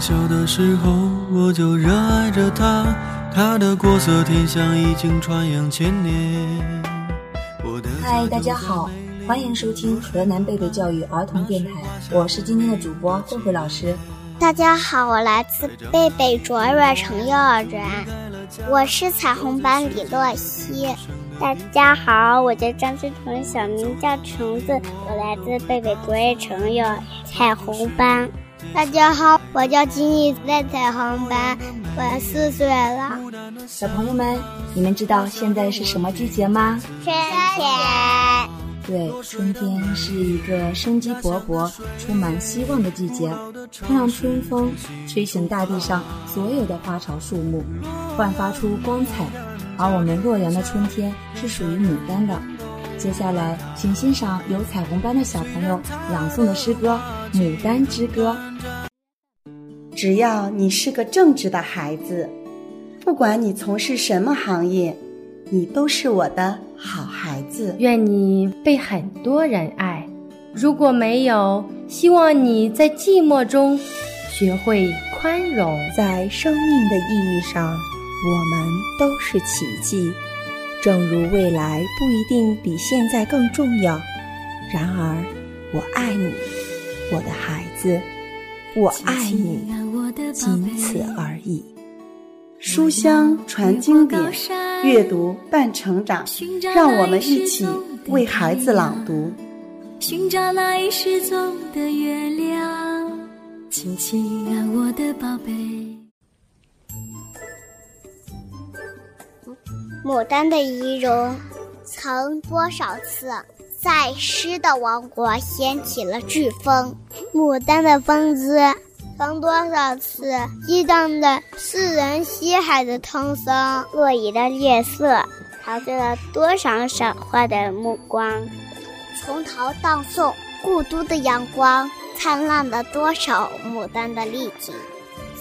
小的时候，我就热爱着它，它的国色天香已经传扬千年。嗨，大家好，欢迎收听河南贝贝教育儿童电台，我是今天的主播慧慧老师。大家好，我来自贝贝卓越城幼儿园，我是彩虹班李洛西。大家好，我叫张思成，小名叫橙子，我来自贝贝卓越城幼彩虹班。大家好，我叫金毅，在彩虹班，我四岁了。小朋友们，你们知道现在是什么季节吗？春天。对，春天是一个生机勃勃、充满希望的季节，它让春风吹醒大地上所有的花草树木，焕发出光彩。而我们洛阳的春天是属于牡丹的。接下来，请欣赏由彩虹班的小朋友朗诵的诗歌《牡丹之歌》。只要你是个正直的孩子，不管你从事什么行业，你都是我的好孩子。愿你被很多人爱。如果没有，希望你在寂寞中学会宽容。在生命的意义上，我们都是奇迹。正如未来不一定比现在更重要，然而，我爱你，我的孩子，我爱你，仅此而已。书香传经典，阅读伴成长，让我们一起为孩子朗读。寻找那已失踪的月亮，亲亲啊，我的宝贝。牡丹的仪容，曾多少次在诗的王国掀起了飓风；牡丹的风姿，曾多少次激荡着世人西海的汤桑；落叶的月色，陶醉了多少赏花的目光；从陶荡宋，故都的阳光，灿烂了多少牡丹的丽景；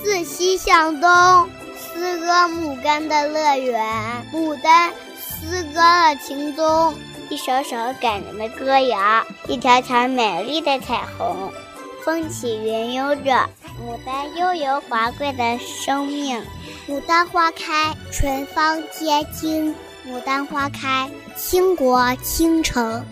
自西向东。诗歌牡丹的乐园，牡丹诗歌的情衷，一首首感人的歌谣，一条条美丽的彩虹，风起云涌着牡丹悠游华贵的生命。牡丹花开，春芳皆惊；牡丹花开，倾国倾城。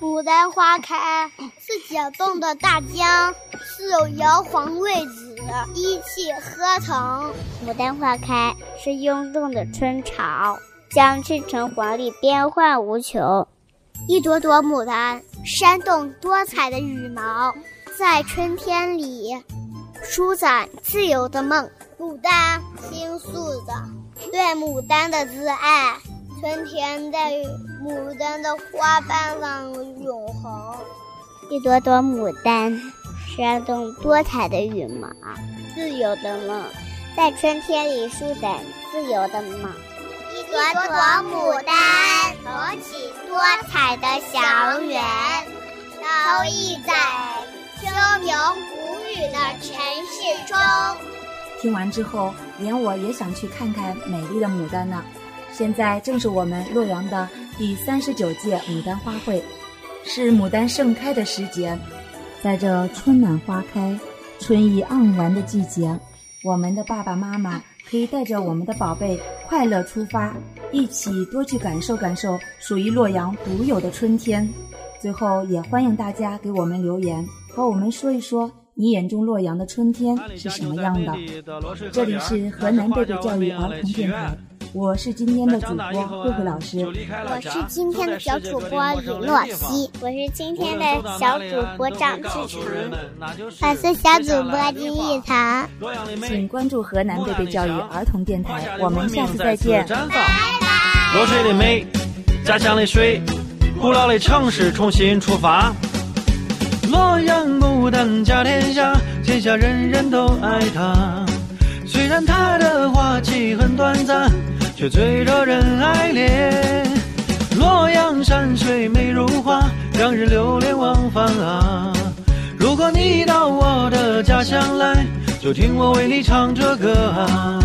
牡丹花开，是解冻的大江，是有摇晃位置。一气呵成，牡丹花开是涌动的春潮，将赤橙黄绿变幻无穷。一朵朵牡丹扇动多彩的羽毛，在春天里舒展自由的梦。牡丹倾诉着对牡丹的挚爱，春天在牡丹的花瓣上永恒。一朵朵牡丹。扇动多彩的羽毛，自由的梦，在春天里舒展自由的梦。一朵朵牡丹托起多彩的祥云，飘逸在秋明谷雨的城市中。听完之后，连我也想去看看美丽的牡丹呢。现在正是我们洛阳的第三十九届牡丹花会，是牡丹盛开的时节。在这春暖花开、春意盎然的季节，我们的爸爸妈妈可以带着我们的宝贝快乐出发，一起多去感受感受属于洛阳独有的春天。最后，也欢迎大家给我们留言，和我们说一说你眼中洛阳的春天是什么样的。这里是河南贝贝教育儿童电台。我是今天的主播慧慧老师，我是今天的小主播李诺西，我是今天的小主播张志成，我是小主播金逸堂。请关注河南贝贝教育儿童电台，我们下次再见。洛水的美，家乡的水，古老的城市重新出发。洛阳牡丹甲天下，天下人人都爱它。虽然它的花期很短暂。却最惹人爱恋。洛阳山水美如画，让人流连忘返啊。如果你到我的家乡来，就听我为你唱这歌啊。